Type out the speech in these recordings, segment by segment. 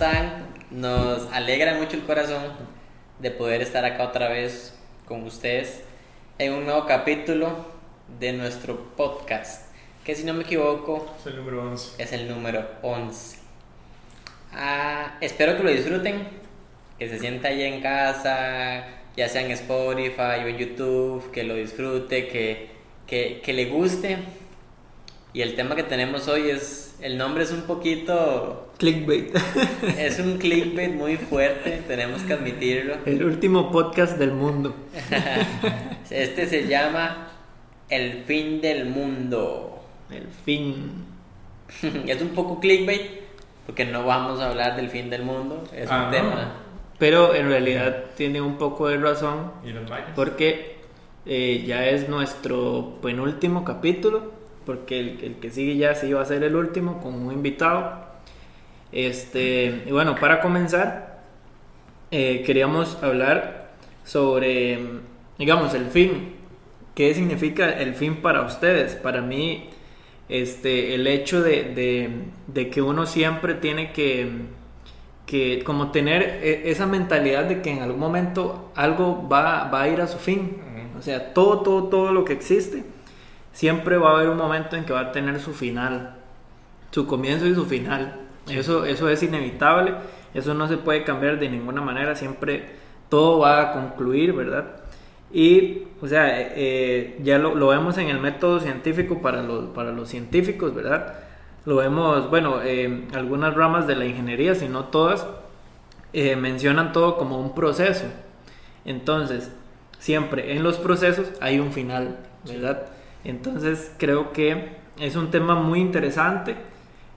están? Nos alegra mucho el corazón de poder estar acá otra vez con ustedes en un nuevo capítulo de nuestro podcast, que si no me equivoco Es el número 11. es el número 11. Ah, espero que lo disfruten, que se sienta ahí en casa, ya sea en Spotify o en YouTube, que lo disfrute, que, que, que le guste. Y el tema que tenemos hoy es, el nombre es un poquito, Clickbait. es un clickbait muy fuerte, tenemos que admitirlo. El último podcast del mundo. Este se llama El fin del mundo. El fin. es un poco clickbait, porque no vamos a hablar del fin del mundo, es Ah, un ¿no? tema. Pero en realidad tiene un poco de razón ¿Y los mayas? porque eh, ya es nuestro penúltimo capítulo, porque el, el que sigue ya sí va a ser el último con un invitado. Este, y bueno, para comenzar, eh, queríamos hablar sobre, digamos, el fin. ¿Qué significa el fin para ustedes? Para mí, este, el hecho de, de- de que uno siempre tiene que, que como tener e- esa mentalidad de que en algún momento algo va, va a ir a su fin. O sea, todo, todo, todo lo que existe, siempre va a haber un momento en que va a tener su final, su comienzo y su final. Eso, eso es inevitable, eso no se puede cambiar de ninguna manera, siempre todo va a concluir, ¿verdad? Y, o sea, eh, eh, ya lo, lo vemos en el método científico para los, para los científicos, ¿verdad? Lo vemos, bueno, eh, algunas ramas de la ingeniería, si no todas, eh, mencionan todo como un proceso. Entonces, siempre en los procesos hay un final, ¿verdad? Entonces, creo que es un tema muy interesante,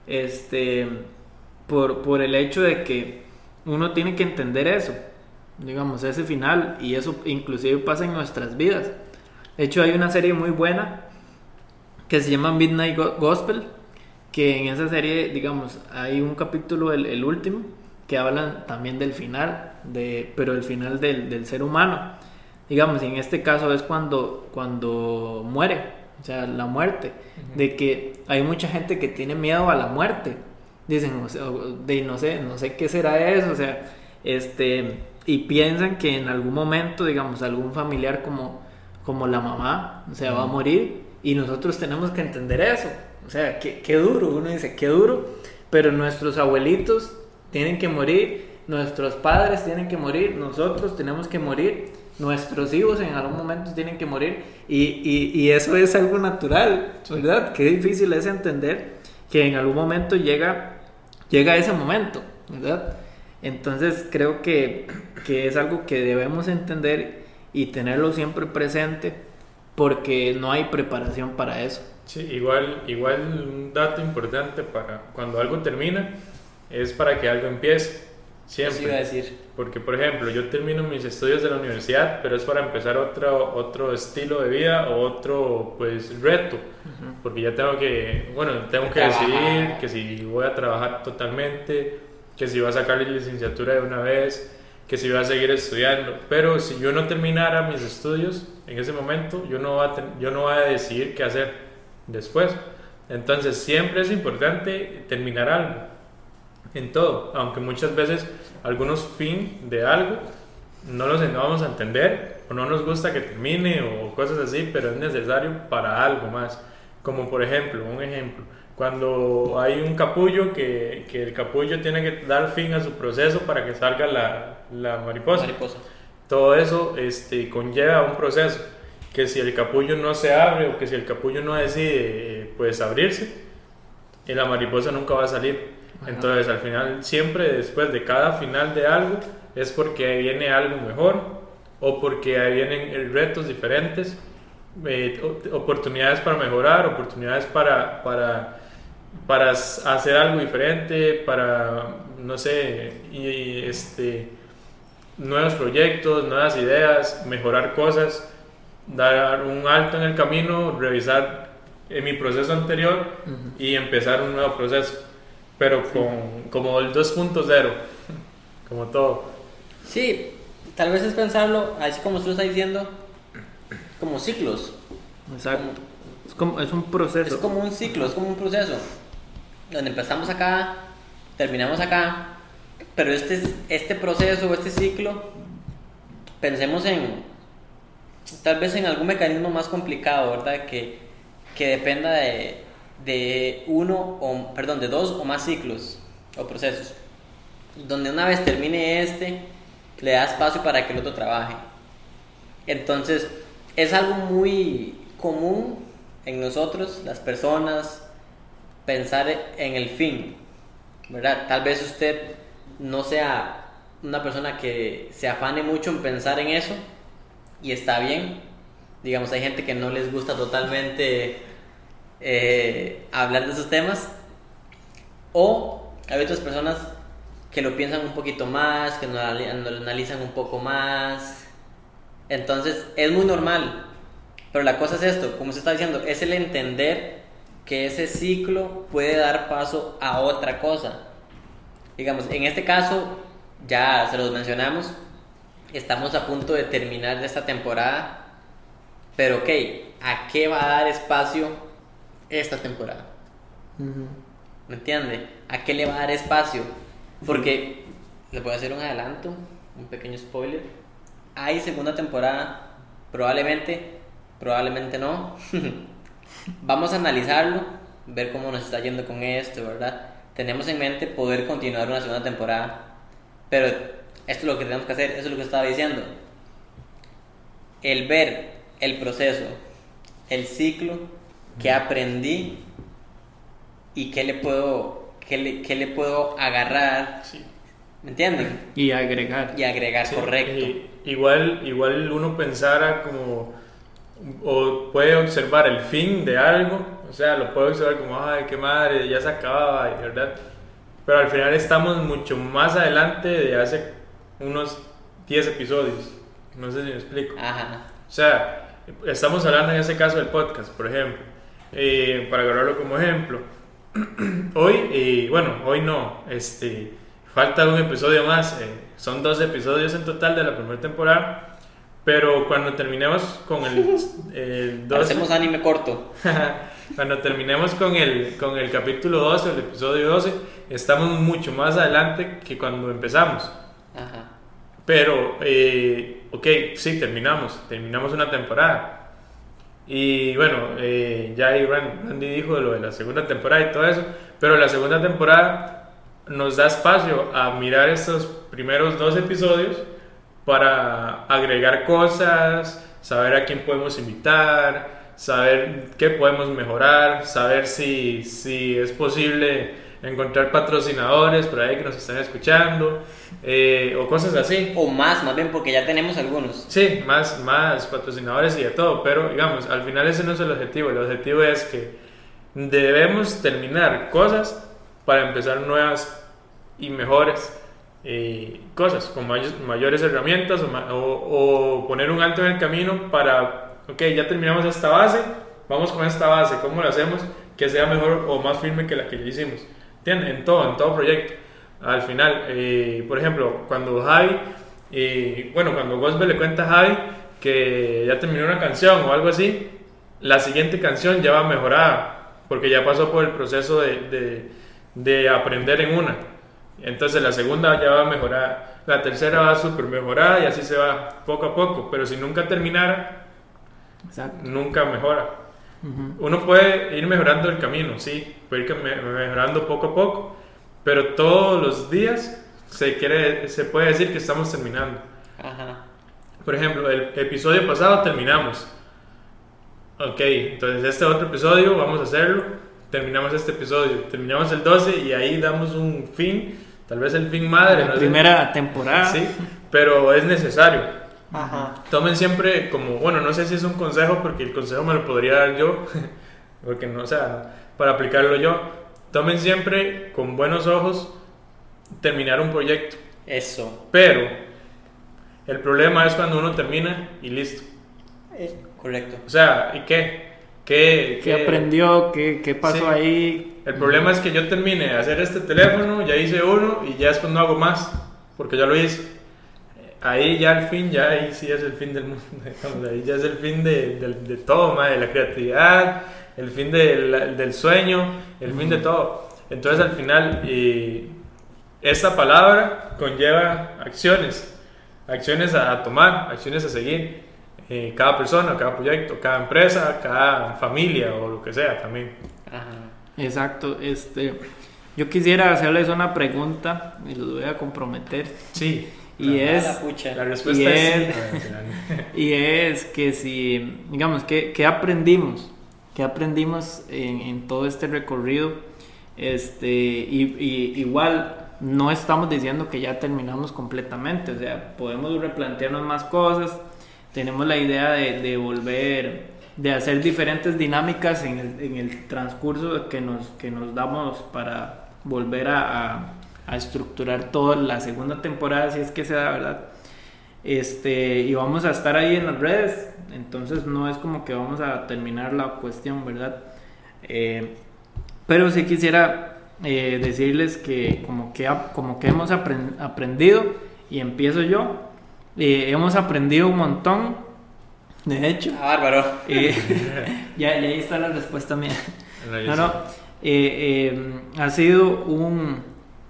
este, por, por el hecho de que uno tiene que entender eso, digamos, ese final, y eso inclusive pasa en nuestras vidas. De hecho, hay una serie muy buena que se llama Midnight Go- Gospel, que en esa serie, digamos, hay un capítulo, el, el último, que hablan también del final, de, pero el final del, del ser humano. Digamos, y en este caso es cuando, cuando muere, o sea, la muerte, de que hay mucha gente que tiene miedo a la muerte. Dicen, o sea, de no sé, no sé qué será eso, o sea, este, y piensan que en algún momento, digamos, algún familiar como, como la mamá, o sea, va a morir, y nosotros tenemos que entender eso. O sea, qué, qué duro, uno dice, qué duro, pero nuestros abuelitos tienen que morir, nuestros padres tienen que morir, nosotros tenemos que morir, nuestros hijos en algún momento tienen que morir, y, y, y eso es algo natural, ¿verdad? Qué difícil es entender que en algún momento llega, llega ese momento, ¿verdad? Entonces creo que, que es algo que debemos entender y tenerlo siempre presente porque no hay preparación para eso. Sí, igual, igual un dato importante para cuando algo termina es para que algo empiece. Eso iba a Siempre. decir. Porque, por ejemplo, yo termino mis estudios de la universidad, pero es para empezar otro, otro estilo de vida o otro, pues, reto. Porque ya tengo que, bueno, tengo que Trabajar. decidir que si voy a trabajar totalmente, que si voy a sacar la licenciatura de una vez, que si voy a seguir estudiando. Pero si yo no terminara mis estudios en ese momento, yo no voy a, yo no voy a decidir qué hacer después. Entonces, siempre es importante terminar algo en todo, aunque muchas veces algunos fin de algo no los no vamos a entender o no nos gusta que termine o cosas así, pero es necesario para algo más. Como por ejemplo, un ejemplo, cuando hay un capullo que, que el capullo tiene que dar fin a su proceso para que salga la, la mariposa. Mariposa. Todo eso este, conlleva un proceso que si el capullo no se abre o que si el capullo no decide eh, pues abrirse, eh, la mariposa nunca va a salir. Ajá. Entonces al final, siempre después de cada final de algo, es porque viene algo mejor o porque ahí vienen eh, retos diferentes, eh, oportunidades para mejorar, oportunidades para, para, para hacer algo diferente, para, no sé, y, y, este, nuevos proyectos, nuevas ideas, mejorar cosas, dar un alto en el camino, revisar en mi proceso anterior y empezar un nuevo proceso, pero con como el 2.0, como todo. Sí, tal vez es pensarlo, así como usted lo está diciendo, como ciclos. Exacto. Es, como, es un proceso. Es como un ciclo, es como un proceso. Donde empezamos acá, terminamos acá, pero este, este proceso o este ciclo, pensemos en, tal vez en algún mecanismo más complicado, ¿verdad? Que, que dependa de, de uno, o, perdón, de dos o más ciclos o procesos. Donde una vez termine este, le da espacio para que el otro trabaje. Entonces, es algo muy común en nosotros, las personas, pensar en el fin, ¿verdad? Tal vez usted no sea una persona que se afane mucho en pensar en eso y está bien. Digamos, hay gente que no les gusta totalmente eh, hablar de esos temas o hay otras personas que lo piensan un poquito más, que no lo analizan un poco más. Entonces, es muy normal. Pero la cosa es esto, como se está diciendo, es el entender que ese ciclo puede dar paso a otra cosa. Digamos, en este caso, ya se los mencionamos, estamos a punto de terminar esta temporada, pero ok, ¿a qué va a dar espacio esta temporada? ¿Me entiende? ¿A qué le va a dar espacio? Porque, le voy a hacer un adelanto, un pequeño spoiler. Hay segunda temporada, probablemente, probablemente no. Vamos a analizarlo, ver cómo nos está yendo con esto, ¿verdad? Tenemos en mente poder continuar una segunda temporada, pero esto es lo que tenemos que hacer, eso es lo que estaba diciendo. El ver el proceso, el ciclo que aprendí y qué le puedo, qué le, qué le puedo agarrar. ¿Me entienden? Y agregar. Y agregar, correcto. igual, igual uno pensara como o puede observar el fin de algo, o sea, lo puede observar como, ay, qué madre, ya se acababa, ¿verdad? Pero al final estamos mucho más adelante de hace unos 10 episodios. No sé si me explico. Ajá. O sea, estamos hablando en ese caso del podcast, por ejemplo. Eh, para agarrarlo como ejemplo. hoy, eh, bueno, hoy no, este, falta un episodio más. Eh, son dos episodios en total de la primera temporada. Pero cuando terminemos con el, el 12, Hacemos anime corto. cuando terminemos con el, con el capítulo 12, el episodio 12, estamos mucho más adelante que cuando empezamos. Ajá. Pero, eh, ok, sí, terminamos, terminamos una temporada. Y bueno, eh, ya Randy dijo lo de la segunda temporada y todo eso, pero la segunda temporada nos da espacio a mirar estos primeros dos episodios para agregar cosas, saber a quién podemos invitar, saber qué podemos mejorar, saber si, si es posible encontrar patrocinadores por ahí que nos están escuchando eh, o cosas así. O más, más bien, porque ya tenemos algunos. Sí, más, más patrocinadores y de todo, pero digamos, al final ese no es el objetivo, el objetivo es que debemos terminar cosas para empezar nuevas y mejores eh, cosas, con mayores herramientas o, o, poner un alto en el camino para, ok, ya terminamos esta base, vamos con esta base, ¿cómo lo hacemos? Que sea mejor o más firme que la que ya hicimos. ¿Entienden? En todo, en todo proyecto. Al final, eh, por ejemplo, cuando Javi, eh, bueno, cuando Gospel le cuenta a Javi que ya terminó una canción o algo así, la siguiente canción ya va mejorada, porque ya pasó por el proceso de, de, de aprender en una. Entonces la segunda ya va a mejorar, la tercera va súper mejorada y así se va poco a poco. Pero si nunca terminara, nunca mejora. Uno puede ir mejorando el camino, sí, puede ir mejorando poco a poco, pero todos los días se, quiere, se puede decir que estamos terminando. Por ejemplo, el episodio pasado terminamos. Ok, entonces este otro episodio vamos a hacerlo. Terminamos este episodio, terminamos el 12 y ahí damos un fin Tal vez el fin madre. La primera temporada. Sí, pero es necesario. Ajá. Tomen siempre como, bueno, no sé si es un consejo, porque el consejo me lo podría dar yo, porque no, o sea, para aplicarlo yo. Tomen siempre con buenos ojos terminar un proyecto. Eso. Pero el problema es cuando uno termina y listo. Es correcto. O sea, ¿y qué? ¿Qué, qué, aprendió? ¿Qué, qué pasó ahí? El problema es que yo termine de hacer este teléfono, ya hice uno y ya después no hago más, porque ya lo hice. Ahí ya al fin, ya ahí sí es el fin del mundo, ahí ya es el fin de, de, todo, de la creatividad, el fin del sueño, el fin de todo. Entonces al final, esta palabra conlleva acciones, acciones a, a tomar, acciones a seguir. eh, cada persona, cada proyecto, cada empresa, cada familia o lo que sea también. Ajá. Exacto. Este, yo quisiera hacerles una pregunta y los voy a comprometer. Sí. Y es, la. La respuesta Y es es- y es que si, digamos, ¿qué, qué aprendimos? ¿Qué aprendimos en, en todo este recorrido? Este, y, y igual no estamos diciendo que ya terminamos completamente, o sea, podemos replantearnos más cosas, tenemos la idea de, de volver, de hacer diferentes dinámicas en el, en el transcurso que nos, que nos damos para volver a, a- a estructurar toda la segunda temporada, si es que se da, ¿verdad? Este, y vamos a estar ahí en las redes, entonces no es como que vamos a terminar la cuestión, ¿verdad? Eh, pero sí quisiera eh, decirles que como que, como que hemos apren- aprendido, y empiezo yo, eh, hemos aprendido un montón, de hecho, Ah, bárbaro. eh, ya, ya ahí está la respuesta mía. No, No, eh, eh, ha sido un,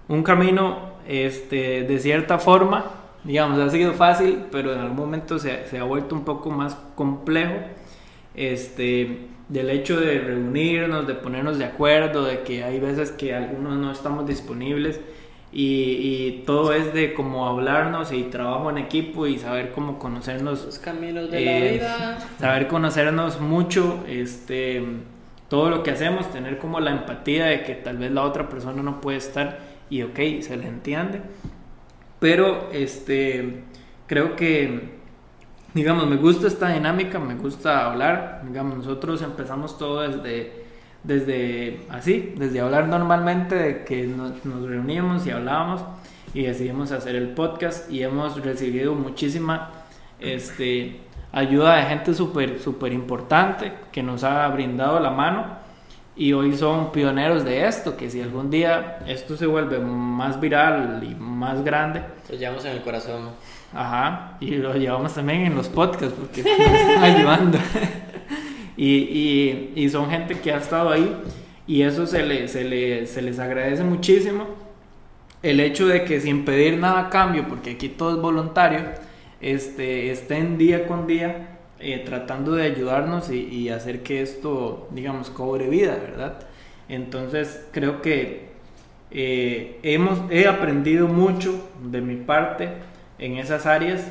un camino este, de cierta forma, digamos, ha sido fácil, pero en algún momento se, se ha vuelto un poco más complejo. Este, del hecho de reunirnos, de ponernos de acuerdo, de que hay veces que algunos no estamos disponibles y, y todo es de cómo hablarnos y trabajo en equipo y saber cómo conocernos Los caminos de eh, la vida. saber conocernos mucho, este, todo lo que hacemos, tener como la empatía de que tal vez la otra persona no puede estar y ok, se le entiende. Pero este, creo que, digamos, me gusta esta dinámica, me gusta hablar, digamos, nosotros empezamos todo desde, desde así, desde hablar normalmente, de que nos, nos reuníamos y hablábamos y decidimos hacer el podcast y hemos recibido muchísima este, ayuda de gente súper súper importante que nos ha brindado la mano y hoy son pioneros de esto, que si algún día esto se vuelve más viral y más grande, Los llevamos en el corazón. Ajá, y lo llevamos también en los podcasts porque nos están ayudando. y, y, y son gente que ha estado ahí y eso se, le, se, le, se les agradece muchísimo. El hecho de que sin pedir nada a cambio, porque aquí todo es voluntario, este, estén día con día eh, tratando de ayudarnos y, hacer que esto, digamos, cobre vida, ¿verdad? Entonces creo que eh, hemos, he aprendido mucho de mi parte en esas áreas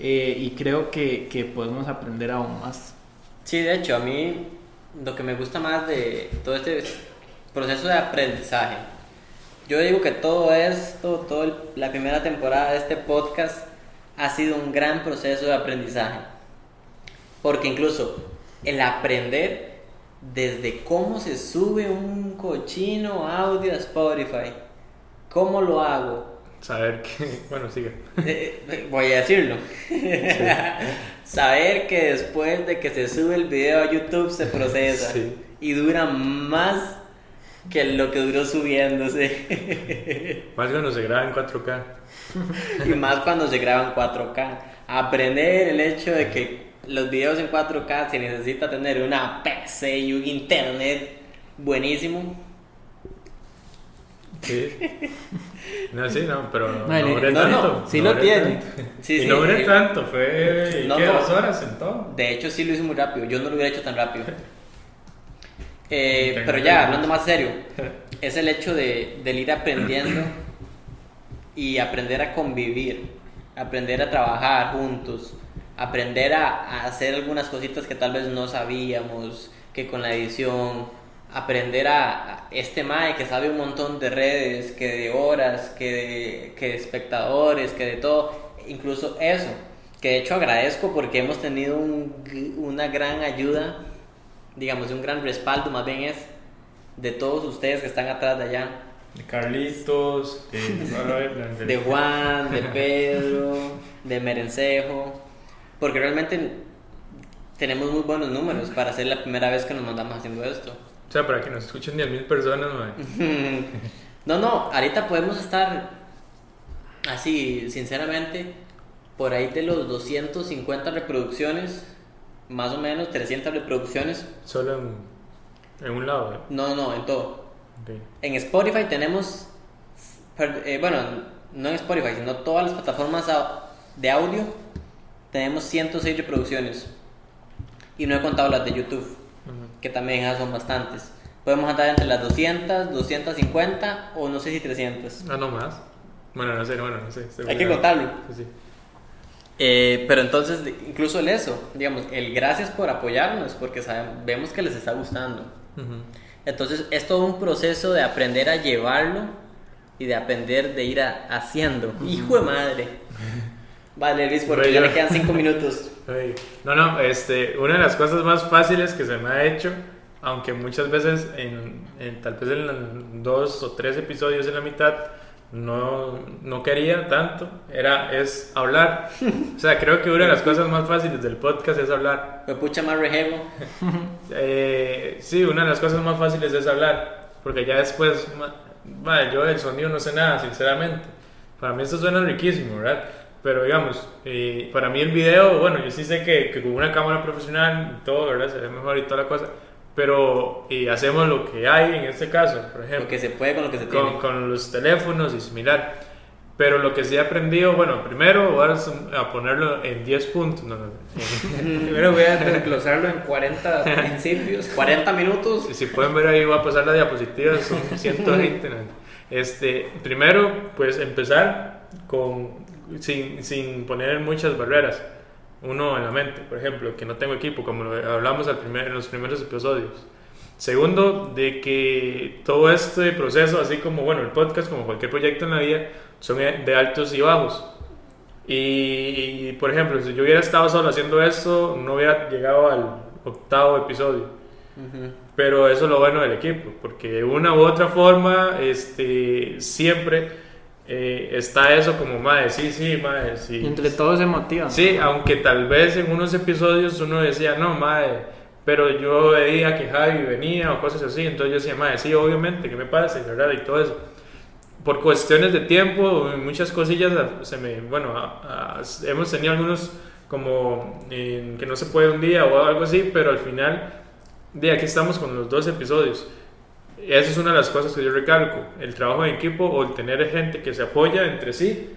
eh, y creo que, que podemos aprender aún más. Sí, de hecho, a mí lo que me gusta más de todo este proceso de aprendizaje, yo digo que todo esto, toda la primera temporada de este podcast ha sido un gran proceso de aprendizaje. Porque incluso el aprender desde cómo se sube un cochino audio a Spotify, cómo lo hago, Saber que. Bueno, sigue. eh, eh, voy a decirlo. Saber que después de que se sube el video a YouTube se procesa Sí. y dura más que lo que duró subiéndose. Más cuando se graba en 4K. y más cuando se graba en 4K. Aprender el hecho de que los videos en 4K se necesita tener una PC y un internet buenísimo. Sí. No, sí, no, pero no, no, no, tanto. sí no lo tiene. tanto. Sí, y sí, no duré tanto, fue. no, ¿qué? no. ¿Dos horas en todo? De hecho, sí lo hice muy rápido. Yo no lo hubiera hecho tan rápido. Eh, pero ya, hablando más serio, es el hecho de, del ir aprendiendo y aprender a convivir, aprender a trabajar juntos, aprender a, a hacer algunas cositas que tal vez no sabíamos, que con la edición, aprender a, a este Mae que sabe un montón de redes, que de horas, que de, que de espectadores, que de todo, incluso eso, que de hecho agradezco porque hemos tenido un una gran ayuda, digamos, un gran respaldo más bien es de todos ustedes que están atrás de allá. De Carlitos, de, de Juan, de Pedro, de Merencejo, porque realmente tenemos muy buenos números para ser la primera vez que nos mandamos haciendo esto. O sea, para que nos escuchen 10.000 personas, mae. No, no, ahorita podemos estar así, sinceramente, por ahí de los 250 reproducciones, más o menos 300 reproducciones. Solo en, en un lado, ¿eh? No, no, en todo. Ok. En Spotify tenemos eh, bueno, no en Spotify, sino todas las plataformas de audio, tenemos 106 reproducciones. Y no he contado las de YouTube, que también ya son bastantes. Podemos andar entre las 200, 250 o no sé si 300. Ah, no más. Bueno, no sé, bueno, no sé. Hay que contarlo. Sí, sí. Eh, pero entonces, incluso el eso, digamos, el gracias por apoyarnos, porque sabemos, vemos que les está gustando. Ujú. Entonces, es todo un proceso de aprender a llevarlo y de aprender de ir a- haciendo. ¡Hijo de madre! Vale, Luis, porque Bueno, ya yo- me quedan cinco minutos. No, no, este, una de las cosas más fáciles que se me ha hecho, aunque muchas veces en, en- tal vez en dos o tres episodios en la mitad no, no quería tanto, era, es hablar. O sea, creo que una de las cosas más fáciles del podcast es hablar. Me pucha más rejego. Eh, sí, una de las cosas más fáciles es hablar, porque ya después, ma, yo del sonido no sé nada, sinceramente. Para mí esto suena riquísimo, ¿verdad? Pero digamos, eh, para mí el video, bueno, yo sí sé que, que con una cámara profesional todo, ¿verdad? Se ve mejor y toda la cosa, pero eh, hacemos lo que hay en este caso, por ejemplo Lo que se puede con lo que se con, tiene. con los teléfonos y similar. Pero lo que sí he aprendido, bueno, primero voy a, a ponerlo en 10 puntos. No, no, en- Primero voy a desglosarlo en 40 principios. 40 minutos. Si pueden ver ahí, voy a pasar la diapositiva, son 120. ¿no? Este, primero, pues empezar con, sin, sin poner muchas barreras. Uno en la mente, por ejemplo, que no tengo equipo, como lo hablamos al primer, en los primeros episodios. Segundo, de que todo este proceso, así como bueno, el podcast, como cualquier proyecto en la vida, son de altos y bajos. Y, y, por ejemplo, si yo hubiera estado solo haciendo esto, no hubiera llegado al octavo episodio. Ujú. Pero eso es lo bueno del equipo, porque de una u otra forma, este, siempre eh, está eso como, madre, sí, sí, madre, sí. Entre todos se motivan. Sí, aunque tal vez en unos episodios uno decía, no, madre, pero yo veía que Javi venía o cosas así, entonces yo decía, madre, sí, obviamente, ¿qué me pasa? Y, ¿verdad? y todo eso. Por cuestiones de tiempo, muchas cosillas, se me, bueno, a- a- hemos tenido algunos como eh, que no se puede un día o algo así, pero al final, de aquí estamos con los dos episodios. Esa es una de las cosas que yo recalco, el trabajo en equipo o el tener gente que se apoya entre sí,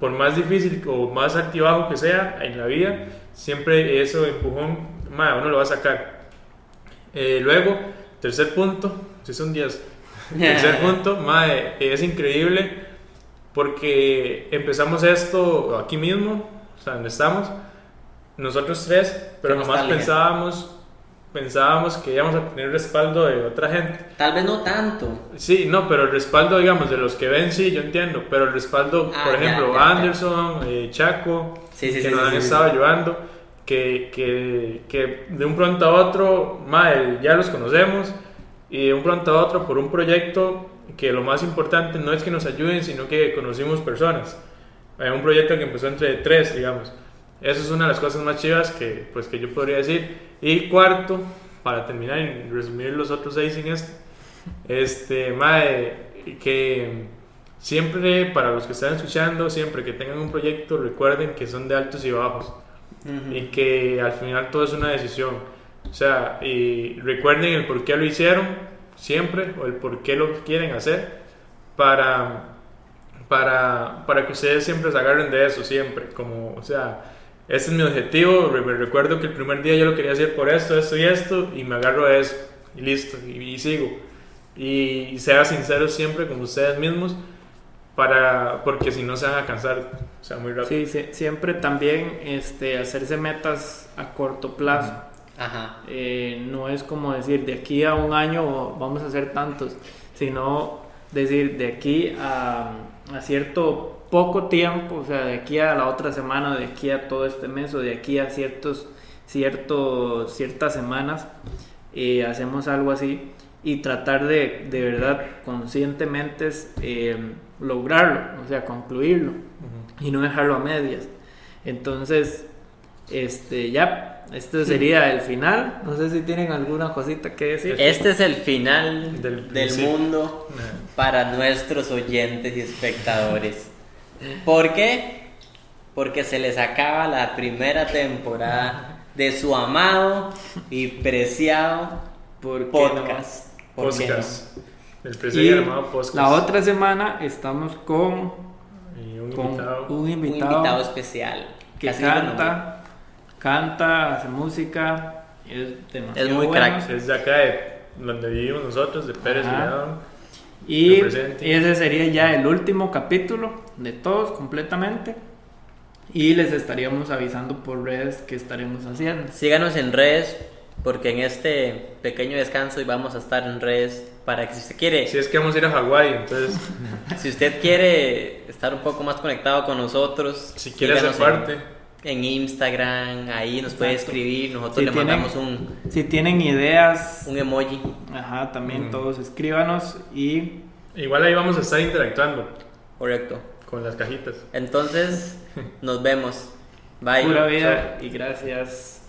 por más difícil o más altibajo que sea en la vida, siempre eso empujón, ma, uno lo va a sacar. Eh, luego, tercer punto, si son 10, tercer punto, ma, eh, es increíble porque empezamos esto aquí mismo, o sea, donde estamos, nosotros tres, pero jamás pensábamos, pensábamos que íbamos a tener respaldo de otra gente. Tal vez no tanto. Sí, no, pero el respaldo, digamos, de los que ven, sí, yo entiendo, pero el respaldo, Ah, por ya, ejemplo, ya, ya. Anderson, eh, Chaco, Sí, sí, que sí, nos han estado ayudando, que, que, que de un pronto a otro, mae, ya los conocemos, y de un pronto a otro por un proyecto que lo más importante no es que nos ayuden, sino que conocimos personas. Eh, un proyecto que empezó entre tres, digamos. Eso es una de las cosas más chivas que, pues, que yo podría decir. Y cuarto, para terminar y resumir los otros seis en este, este, mae, que siempre, para los que están escuchando, siempre que tengan un proyecto, recuerden que son de altos y bajos Ujú. y que al final todo es una decisión. O sea, y recuerden el por qué lo hicieron siempre o el por qué lo quieren hacer para, para, para que ustedes siempre se agarren de eso, siempre. Como, o sea, este es mi objetivo. Me recuerdo que el primer día yo lo quería hacer por esto, esto y esto, y me agarro a eso, y listo, y, y sigo. Y, sea sinceros siempre con ustedes mismos, para, porque si no se van a cansar, o sea, muy rápido. Sí, sí, siempre también este, hacerse metas a corto plazo. Ajá. Eh, no es como decir de aquí a un año vamos a hacer tantos, sino decir de aquí a, a cierto poco tiempo, o sea, de aquí a la otra semana, de aquí a todo este mes o de aquí a ciertos, ciertos, ciertas semanas, eh, hacemos algo así y tratar de, de verdad conscientemente eh, lograrlo, o sea, concluirlo y no dejarlo a medias. Entonces, este, ya, este sería el final. No sé si tienen alguna cosita que decir. Este es el final Del mundo Ajá. para nuestros oyentes y espectadores. ¿Por qué? Porque se les acaba la primera temporada de su amado y preciado ¿Por qué podcast. ¿Por qué no? Podcast. El Y presencia armado podcast. la otra semana estamos con, Y un con invitado. un Un invitado, invitado especial. que canta, canta, hace música, es demasiado Es muy bueno. crack. Es de acá de donde vivimos nosotros, de Pérez Ajá. y León. Y ese sería ya el último capítulo de todos completamente. Y les estaríamos avisando por redes que estaremos haciendo. Síganos en redes, porque en este pequeño descanso y vamos a estar en redes para que si usted quiere, Si es que vamos a ir a Hawái, entonces, si usted quiere estar un poco más conectado con nosotros, si quiere hacer parte, en, en Instagram, ahí nos puede Exacto. escribir, nosotros Si le tienen- mandamos un, Si tienen ideas, un emoji. ajá, también Mm. todos escríbanos y igual ahí vamos a estar interactuando Correcto. con las cajitas. Entonces, nos vemos. Bye. pura vida y gracias.